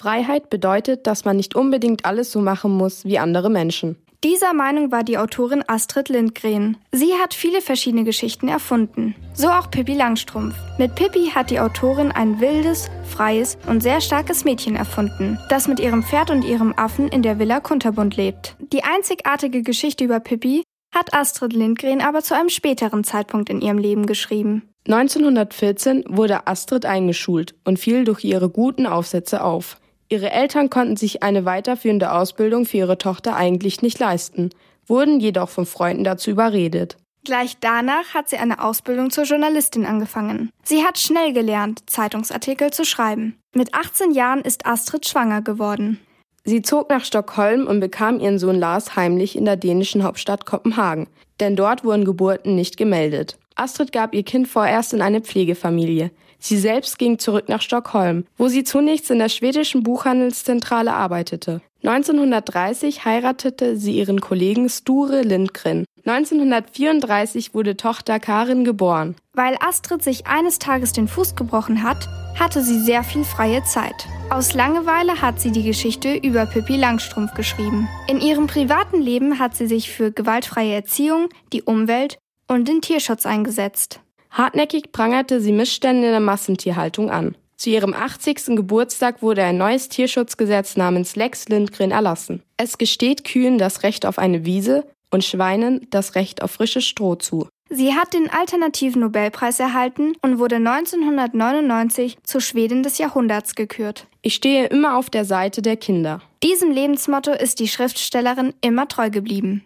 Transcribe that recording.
Freiheit bedeutet, dass man nicht unbedingt alles so machen muss wie andere Menschen. Dieser Meinung war die Autorin Astrid Lindgren. Sie hat viele verschiedene Geschichten erfunden. So auch Pippi Langstrumpf. Mit Pippi hat die Autorin ein wildes, freies und sehr starkes Mädchen erfunden, das mit ihrem Pferd und ihrem Affen in der Villa Kunterbund lebt. Die einzigartige Geschichte über Pippi hat Astrid Lindgren aber zu einem späteren Zeitpunkt in ihrem Leben geschrieben. 1914 wurde Astrid eingeschult und fiel durch ihre guten Aufsätze auf. Ihre Eltern konnten sich eine weiterführende Ausbildung für ihre Tochter eigentlich nicht leisten, wurden jedoch von Freunden dazu überredet. Gleich danach hat sie eine Ausbildung zur Journalistin angefangen. Sie hat schnell gelernt, Zeitungsartikel zu schreiben. Mit 18 Jahren ist Astrid schwanger geworden. Sie zog nach Stockholm und bekam ihren Sohn Lars heimlich in der dänischen Hauptstadt Kopenhagen, denn dort wurden Geburten nicht gemeldet. Astrid gab ihr Kind vorerst in eine Pflegefamilie. Sie selbst ging zurück nach Stockholm, wo sie zunächst in der schwedischen Buchhandelszentrale arbeitete. 1930 heiratete sie ihren Kollegen Sture Lindgren. 1934 wurde Tochter Karin geboren. Weil Astrid sich eines Tages den Fuß gebrochen hat, hatte sie sehr viel freie Zeit. Aus Langeweile hat sie die Geschichte über Pippi Langstrumpf geschrieben. In ihrem privaten Leben hat sie sich für gewaltfreie Erziehung, die Umwelt und den Tierschutz eingesetzt. Hartnäckig prangerte sie Missstände in der Massentierhaltung an. Zu ihrem 80. Geburtstag wurde ein neues Tierschutzgesetz namens Lex Lindgren erlassen. Es gesteht Kühen das Recht auf eine Wiese und Schweinen das Recht auf frisches Stroh zu. Sie hat den alternativen Nobelpreis erhalten und wurde 1999 zur Schwedin des Jahrhunderts gekürt. Ich stehe immer auf der Seite der Kinder. Diesem Lebensmotto ist die Schriftstellerin immer treu geblieben.